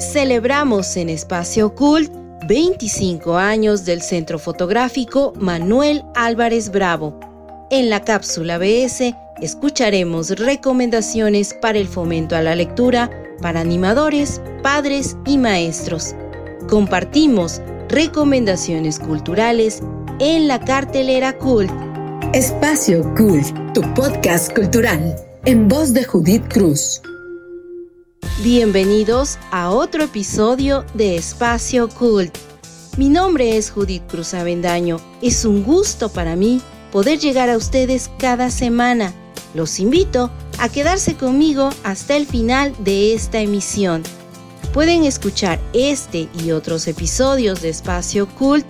celebramos en Espacio Cult 25 años del Centro Fotográfico Manuel Álvarez Bravo. En la cápsula BS escucharemos recomendaciones para el fomento a la lectura para animadores, padres y maestros. Compartimos recomendaciones culturales en la cartelera Cult. Espacio Cult, tu podcast cultural, en voz de Judith Cruz. Bienvenidos a otro episodio de Espacio Cult. Mi nombre es Judith Cruz Avendaño. Es un gusto para mí poder llegar a ustedes cada semana. Los invito a quedarse conmigo hasta el final de esta emisión. Pueden escuchar este y otros episodios de Espacio Cult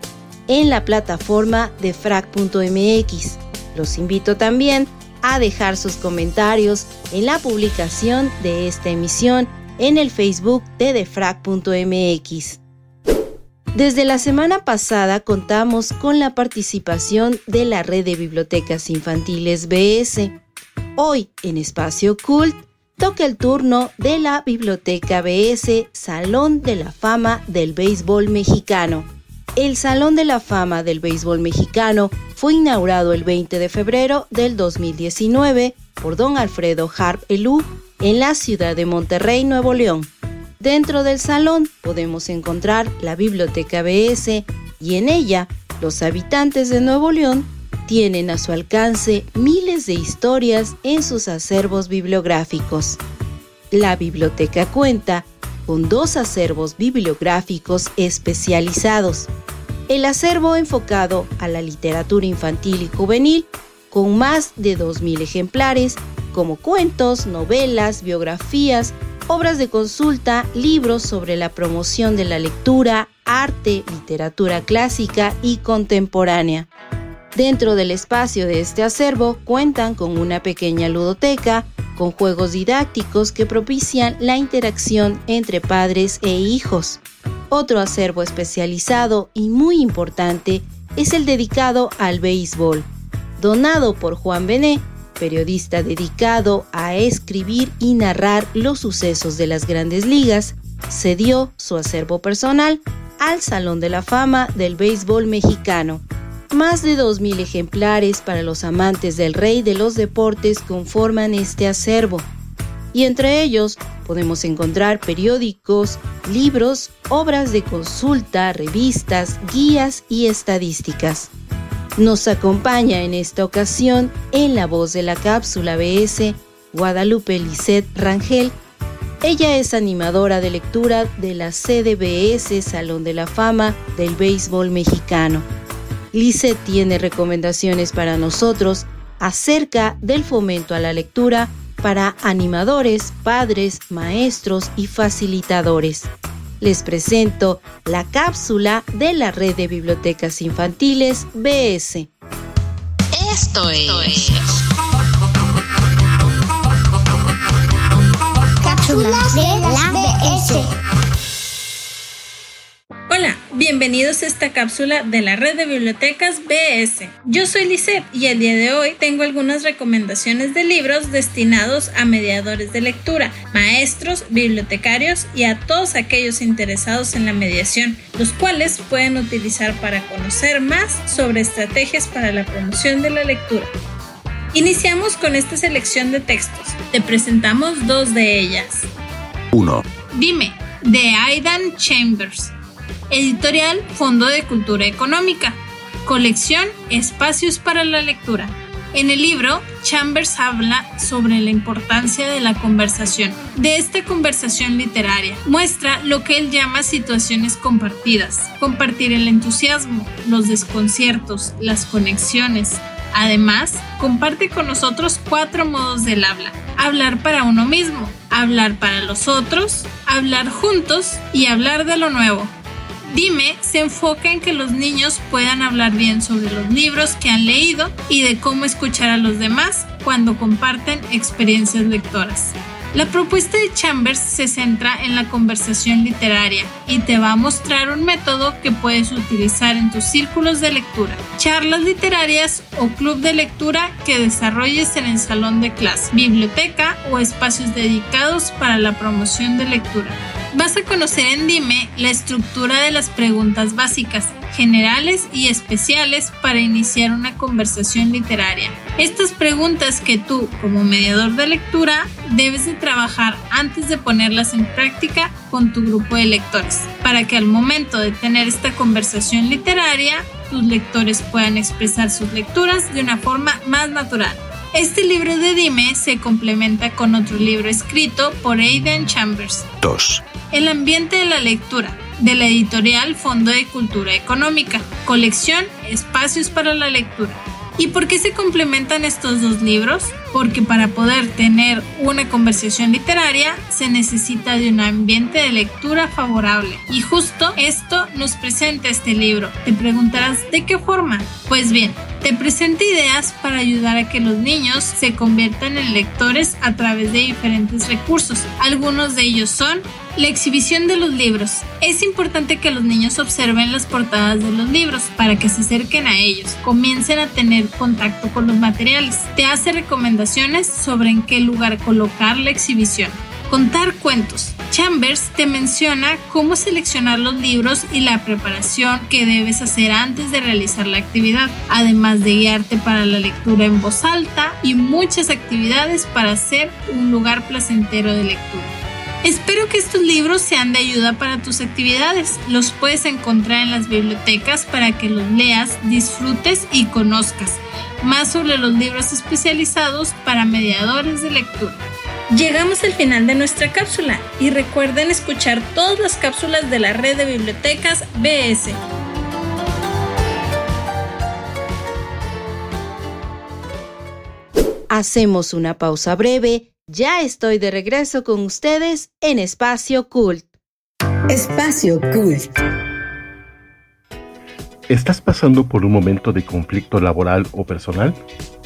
en la plataforma de frac.mx. Los invito también a dejar sus comentarios en la publicación de esta emisión en el Facebook de defrag.mx. Desde la semana pasada contamos con la participación de la Red de Bibliotecas Infantiles BS. Hoy, en Espacio Cult, toca el turno de la Biblioteca BS Salón de la Fama del Béisbol Mexicano. El Salón de la Fama del Béisbol Mexicano fue inaugurado el 20 de febrero del 2019 por don Alfredo Harp Elú en la ciudad de Monterrey, Nuevo León. Dentro del salón podemos encontrar la Biblioteca BS y en ella los habitantes de Nuevo León tienen a su alcance miles de historias en sus acervos bibliográficos. La biblioteca cuenta con dos acervos bibliográficos especializados. El acervo enfocado a la literatura infantil y juvenil, con más de 2.000 ejemplares como cuentos, novelas, biografías, obras de consulta, libros sobre la promoción de la lectura, arte, literatura clásica y contemporánea. Dentro del espacio de este acervo cuentan con una pequeña ludoteca, con juegos didácticos que propician la interacción entre padres e hijos. Otro acervo especializado y muy importante es el dedicado al béisbol, donado por Juan Bené, periodista dedicado a escribir y narrar los sucesos de las grandes ligas, cedió su acervo personal al Salón de la Fama del Béisbol Mexicano. Más de 2.000 ejemplares para los amantes del rey de los deportes conforman este acervo, y entre ellos podemos encontrar periódicos, libros, obras de consulta, revistas, guías y estadísticas. Nos acompaña en esta ocasión en la voz de la cápsula BS Guadalupe Lisset Rangel. Ella es animadora de lectura de la CDBS Salón de la Fama del Béisbol Mexicano. Lisset tiene recomendaciones para nosotros acerca del fomento a la lectura para animadores, padres, maestros y facilitadores les presento la cápsula de la Red de Bibliotecas Infantiles BS. Esto es... Cápsula de la BS. Bienvenidos a esta cápsula de la red de bibliotecas BS. Yo soy Lisette y el día de hoy tengo algunas recomendaciones de libros destinados a mediadores de lectura, maestros, bibliotecarios y a todos aquellos interesados en la mediación, los cuales pueden utilizar para conocer más sobre estrategias para la promoción de la lectura. Iniciamos con esta selección de textos. Te presentamos dos de ellas. 1. Dime, de Aidan Chambers. Editorial Fondo de Cultura Económica. Colección Espacios para la Lectura. En el libro, Chambers habla sobre la importancia de la conversación, de esta conversación literaria. Muestra lo que él llama situaciones compartidas, compartir el entusiasmo, los desconciertos, las conexiones. Además, comparte con nosotros cuatro modos del habla. Hablar para uno mismo, hablar para los otros, hablar juntos y hablar de lo nuevo. Dime se enfoca en que los niños puedan hablar bien sobre los libros que han leído y de cómo escuchar a los demás cuando comparten experiencias lectoras. La propuesta de Chambers se centra en la conversación literaria y te va a mostrar un método que puedes utilizar en tus círculos de lectura, charlas literarias o club de lectura que desarrolles en el salón de clase, biblioteca o espacios dedicados para la promoción de lectura. Vas a conocer en Dime la estructura de las preguntas básicas, generales y especiales para iniciar una conversación literaria. Estas preguntas que tú, como mediador de lectura, debes de trabajar antes de ponerlas en práctica con tu grupo de lectores, para que al momento de tener esta conversación literaria, tus lectores puedan expresar sus lecturas de una forma más natural. Este libro de Dime se complementa con otro libro escrito por Aidan Chambers. 2. El ambiente de la lectura, de la editorial Fondo de Cultura Económica, colección Espacios para la Lectura. ¿Y por qué se complementan estos dos libros? Porque para poder tener una conversación literaria se necesita de un ambiente de lectura favorable. Y justo esto nos presenta este libro. Te preguntarás, ¿de qué forma? Pues bien, te presenta ideas para ayudar a que los niños se conviertan en lectores a través de diferentes recursos. Algunos de ellos son la exhibición de los libros. Es importante que los niños observen las portadas de los libros para que se acerquen a ellos, comiencen a tener contacto con los materiales. Te hace recomendaciones sobre en qué lugar colocar la exhibición. Contar cuentos. Chambers te menciona cómo seleccionar los libros y la preparación que debes hacer antes de realizar la actividad, además de guiarte para la lectura en voz alta y muchas actividades para hacer un lugar placentero de lectura. Espero que estos libros sean de ayuda para tus actividades. Los puedes encontrar en las bibliotecas para que los leas, disfrutes y conozcas más sobre los libros especializados para mediadores de lectura. Llegamos al final de nuestra cápsula y recuerden escuchar todas las cápsulas de la red de bibliotecas BS. Hacemos una pausa breve. Ya estoy de regreso con ustedes en Espacio Cult. Espacio Cult. ¿Estás pasando por un momento de conflicto laboral o personal?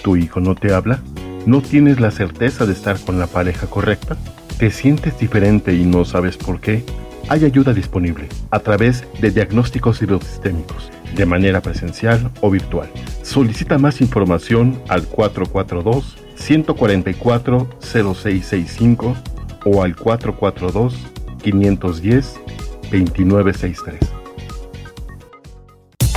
¿Tu hijo no te habla? ¿No tienes la certeza de estar con la pareja correcta? ¿Te sientes diferente y no sabes por qué? Hay ayuda disponible a través de diagnósticos hidrosistémicos, de manera presencial o virtual. Solicita más información al 442-144-0665 o al 442-510-2963.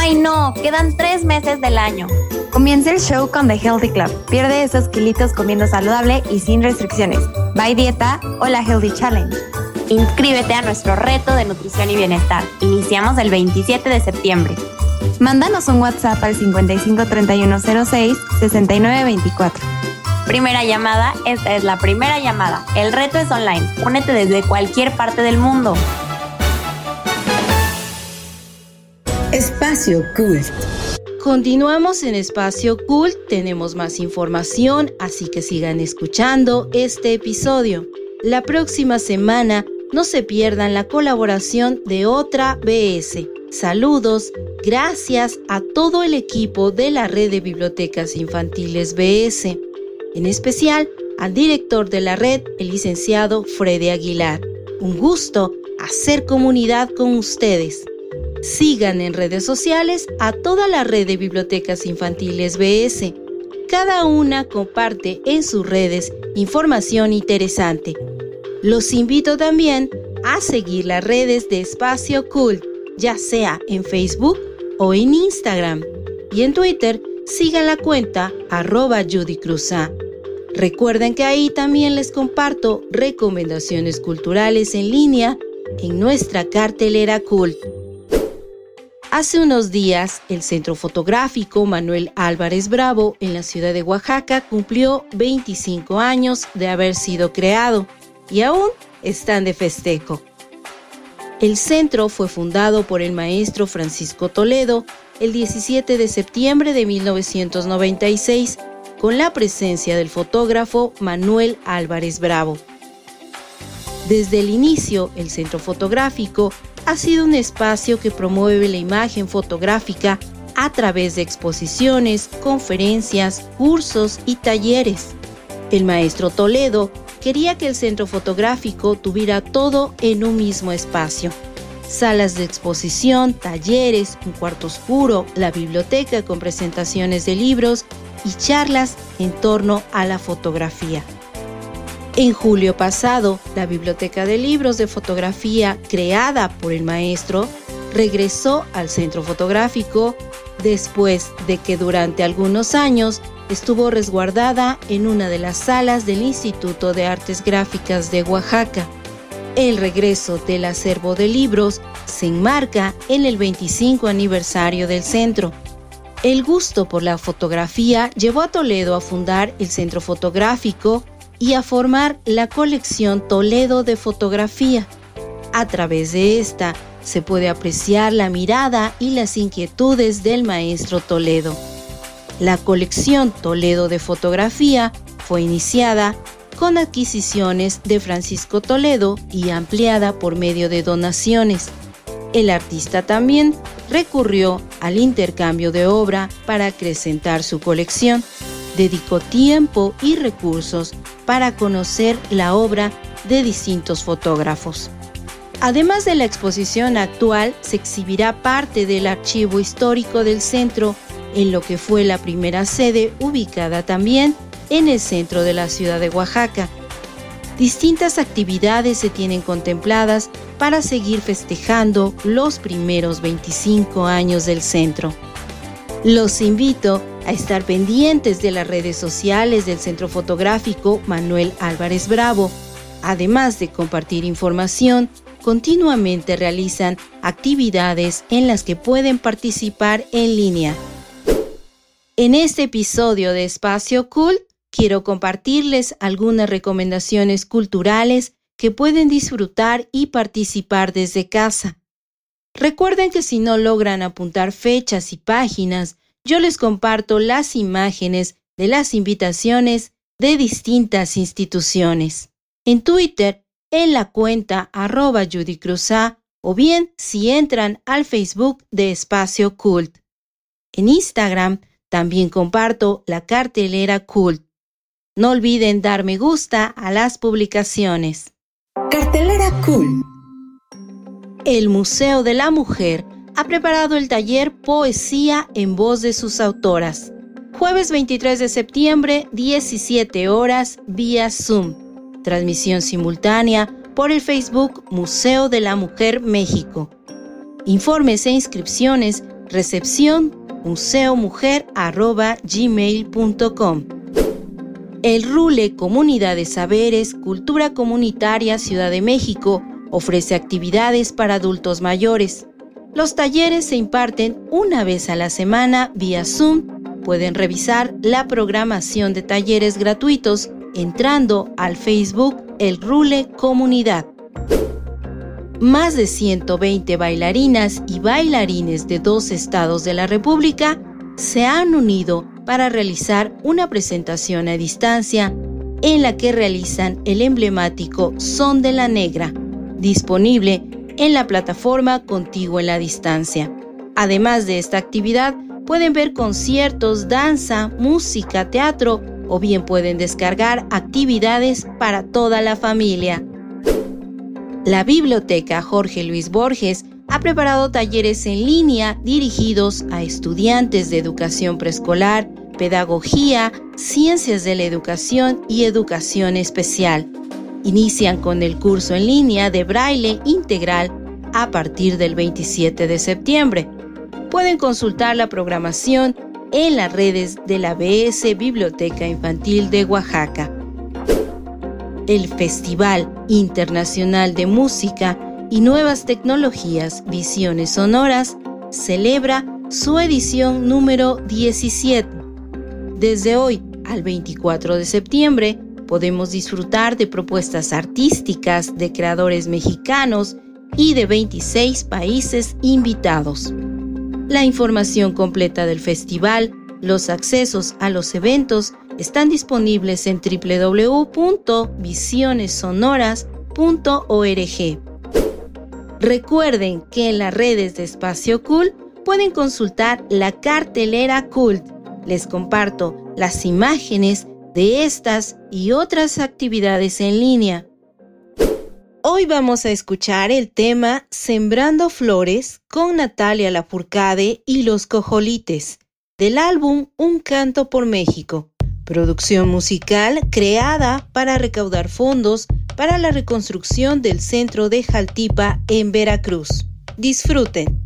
Ay no, quedan tres meses del año. Comienza el show con The Healthy Club. Pierde esos kilitos comiendo saludable y sin restricciones. Bye Dieta o la Healthy Challenge. Inscríbete a nuestro reto de nutrición y bienestar. Iniciamos el 27 de septiembre. Mándanos un WhatsApp al 553106 6924. Primera llamada, esta es la primera llamada. El reto es online. Únete desde cualquier parte del mundo. Espacio Cult. Continuamos en Espacio Cult, tenemos más información, así que sigan escuchando este episodio. La próxima semana no se pierdan la colaboración de otra BS. Saludos, gracias a todo el equipo de la red de bibliotecas infantiles BS, en especial al director de la red, el licenciado Freddy Aguilar. Un gusto hacer comunidad con ustedes. Sigan en redes sociales a toda la red de bibliotecas infantiles BS. Cada una comparte en sus redes información interesante los invito también a seguir las redes de Espacio Cult, ya sea en Facebook o en Instagram. Y en Twitter, sigan la cuenta arroba Judy Recuerden que ahí también les comparto recomendaciones culturales en línea en nuestra cartelera Cult. Hace unos días, el Centro Fotográfico Manuel Álvarez Bravo en la ciudad de Oaxaca cumplió 25 años de haber sido creado y aún están de festejo. El centro fue fundado por el maestro Francisco Toledo el 17 de septiembre de 1996 con la presencia del fotógrafo Manuel Álvarez Bravo. Desde el inicio, el centro fotográfico ha sido un espacio que promueve la imagen fotográfica a través de exposiciones, conferencias, cursos y talleres. El maestro Toledo quería que el centro fotográfico tuviera todo en un mismo espacio. Salas de exposición, talleres, un cuarto oscuro, la biblioteca con presentaciones de libros y charlas en torno a la fotografía. En julio pasado, la Biblioteca de Libros de Fotografía, creada por el maestro, regresó al centro fotográfico después de que durante algunos años estuvo resguardada en una de las salas del Instituto de Artes Gráficas de Oaxaca. El regreso del acervo de libros se enmarca en el 25 aniversario del centro. El gusto por la fotografía llevó a Toledo a fundar el Centro Fotográfico y a formar la colección Toledo de Fotografía. A través de esta se puede apreciar la mirada y las inquietudes del maestro Toledo. La colección Toledo de fotografía fue iniciada con adquisiciones de Francisco Toledo y ampliada por medio de donaciones. El artista también recurrió al intercambio de obra para acrecentar su colección. Dedicó tiempo y recursos para conocer la obra de distintos fotógrafos. Además de la exposición actual, se exhibirá parte del archivo histórico del centro en lo que fue la primera sede ubicada también en el centro de la ciudad de Oaxaca. Distintas actividades se tienen contempladas para seguir festejando los primeros 25 años del centro. Los invito a estar pendientes de las redes sociales del Centro Fotográfico Manuel Álvarez Bravo. Además de compartir información, continuamente realizan actividades en las que pueden participar en línea. En este episodio de Espacio Cool quiero compartirles algunas recomendaciones culturales que pueden disfrutar y participar desde casa. Recuerden que si no logran apuntar fechas y páginas, yo les comparto las imágenes de las invitaciones de distintas instituciones. En Twitter, en la cuenta arroba Judy o bien si entran al Facebook de Espacio Cult. En Instagram también comparto la cartelera Cult. No olviden dar me gusta a las publicaciones. Cartelera Cult. El Museo de la Mujer ha preparado el taller Poesía en voz de sus autoras. Jueves 23 de septiembre, 17 horas, vía Zoom. Transmisión simultánea por el Facebook Museo de la Mujer México. Informes e inscripciones, recepción museomujer.gmail.com. El RULE Comunidad de Saberes, Cultura Comunitaria Ciudad de México ofrece actividades para adultos mayores. Los talleres se imparten una vez a la semana vía Zoom. Pueden revisar la programación de talleres gratuitos entrando al Facebook El Rule Comunidad. Más de 120 bailarinas y bailarines de dos estados de la República se han unido para realizar una presentación a distancia en la que realizan el emblemático Son de la Negra, disponible en la plataforma Contigo en la Distancia. Además de esta actividad, pueden ver conciertos, danza, música, teatro o bien pueden descargar actividades para toda la familia. La Biblioteca Jorge Luis Borges ha preparado talleres en línea dirigidos a estudiantes de educación preescolar, pedagogía, ciencias de la educación y educación especial. Inician con el curso en línea de braille integral a partir del 27 de septiembre. Pueden consultar la programación en las redes de la BS Biblioteca Infantil de Oaxaca. El Festival Internacional de Música y Nuevas Tecnologías Visiones Sonoras celebra su edición número 17. Desde hoy al 24 de septiembre podemos disfrutar de propuestas artísticas de creadores mexicanos y de 26 países invitados. La información completa del festival, los accesos a los eventos están disponibles en www.visionessonoras.org. Recuerden que en las redes de Espacio Cult pueden consultar la cartelera Cult. Les comparto las imágenes de estas y otras actividades en línea. Hoy vamos a escuchar el tema Sembrando Flores con Natalia Lafourcade y los Cojolites, del álbum Un Canto por México, producción musical creada para recaudar fondos para la reconstrucción del centro de Jaltipa en Veracruz. Disfruten.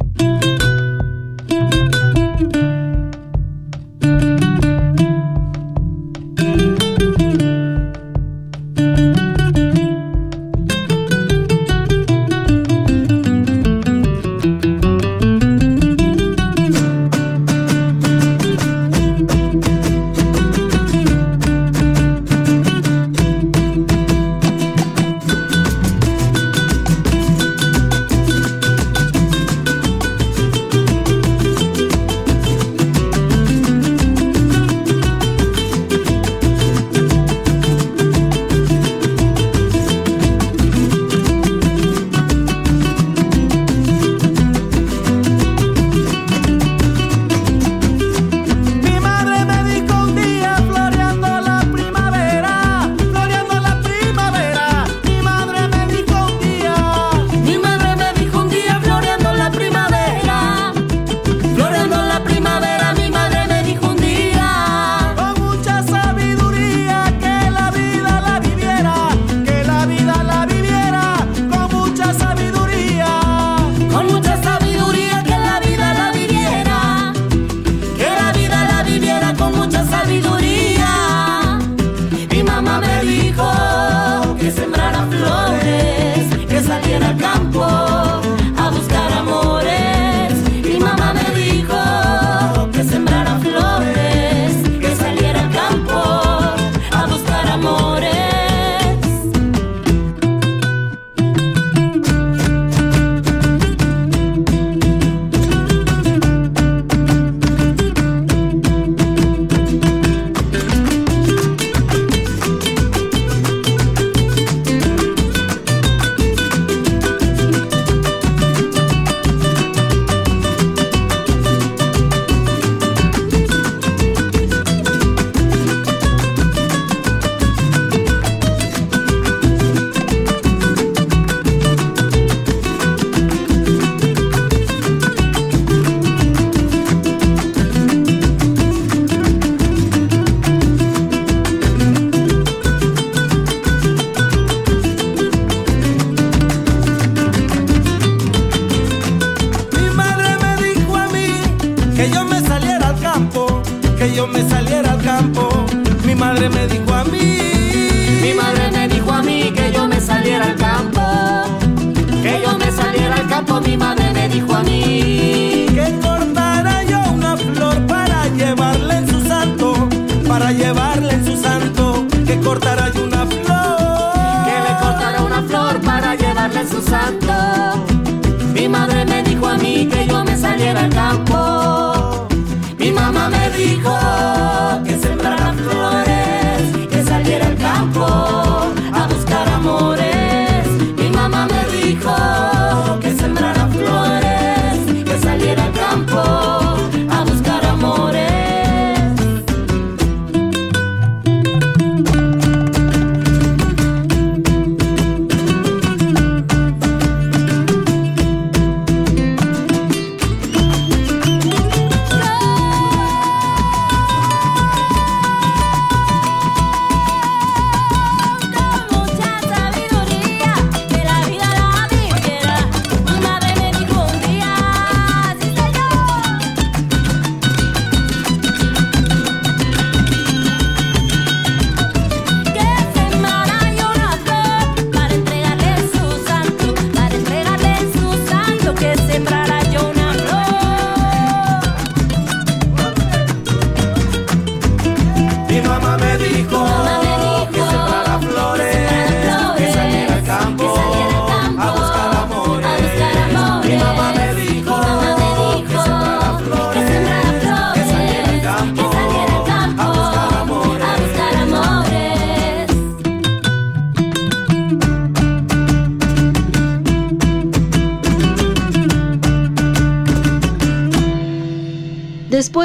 remedio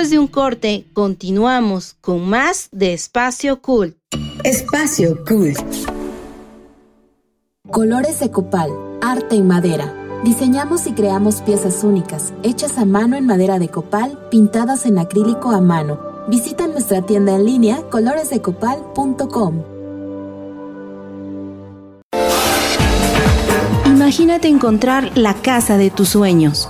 Después de un corte, continuamos con más de Espacio Cult. Espacio Cult. Colores de copal, arte en madera. Diseñamos y creamos piezas únicas, hechas a mano en madera de copal, pintadas en acrílico a mano. Visita nuestra tienda en línea coloresdecopal.com. Imagínate encontrar la casa de tus sueños.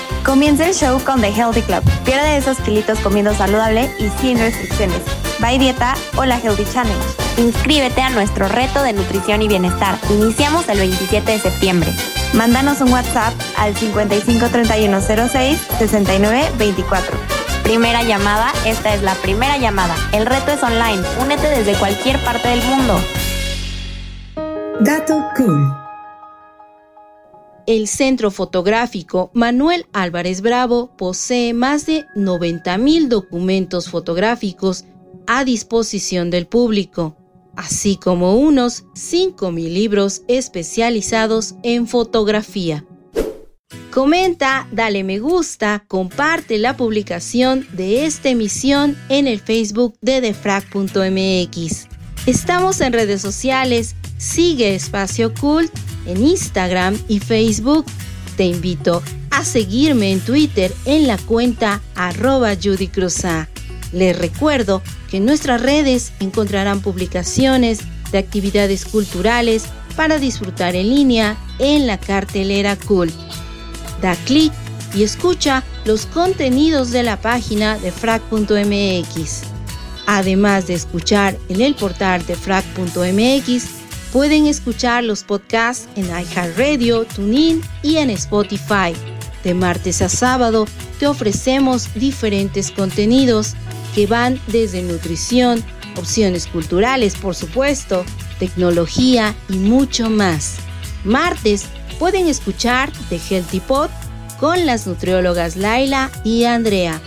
Comienza el show con The Healthy Club. Pierde esos kilitos comiendo saludable y sin restricciones. Bye Dieta o la Healthy Challenge. Inscríbete a nuestro reto de nutrición y bienestar. Iniciamos el 27 de septiembre. Mándanos un WhatsApp al 553106 6924. Primera llamada, esta es la primera llamada. El reto es online. Únete desde cualquier parte del mundo. Dato Cool. El Centro Fotográfico Manuel Álvarez Bravo posee más de 90.000 documentos fotográficos a disposición del público. así como unos 5.000 libros especializados en fotografía. Comenta, dale me gusta, comparte la publicación de esta emisión en el Facebook de defrag.mx. Estamos en redes sociales, sigue Espacio Cult en Instagram y Facebook. Te invito a seguirme en Twitter en la cuenta arroba Judy Les recuerdo que en nuestras redes encontrarán publicaciones de actividades culturales para disfrutar en línea en la cartelera Cult da clic y escucha los contenidos de la página de frac.mx. Además de escuchar en el portal de frac.mx, pueden escuchar los podcasts en iHeartRadio, TuneIn y en Spotify. De martes a sábado te ofrecemos diferentes contenidos que van desde nutrición, opciones culturales, por supuesto, tecnología y mucho más. Martes pueden escuchar The Healthy Pod con las nutriólogas Laila y Andrea.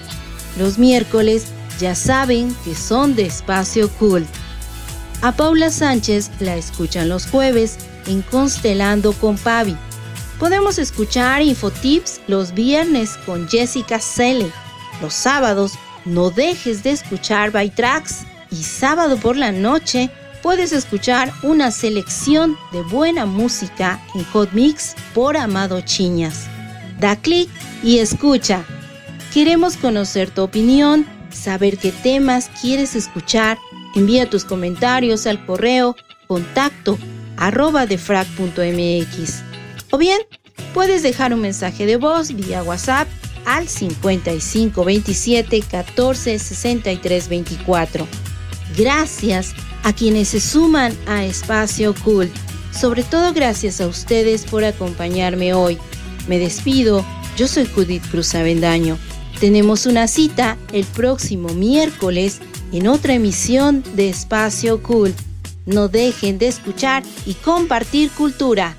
Los miércoles ya saben que son de espacio cool. A Paula Sánchez la escuchan los jueves en Constelando con Pavi. Podemos escuchar Infotips los viernes con Jessica Selle. Los sábados no dejes de escuchar By Tracks y sábado por la noche puedes escuchar una selección de buena música en Hot Mix por Amado Chiñas. Da clic y escucha. Queremos conocer tu opinión, saber qué temas quieres escuchar. Envía tus comentarios al correo contacto arroba defrag.mx o bien puedes dejar un mensaje de voz vía WhatsApp al 5527 14 63 24. Gracias a quienes se suman a Espacio Cult. Sobre todo gracias a ustedes por acompañarme hoy. Me despido, yo soy Judith Cruz Avendaño. Tenemos una cita el próximo miércoles en otra emisión de Espacio Cult. No dejen de escuchar y compartir cultura.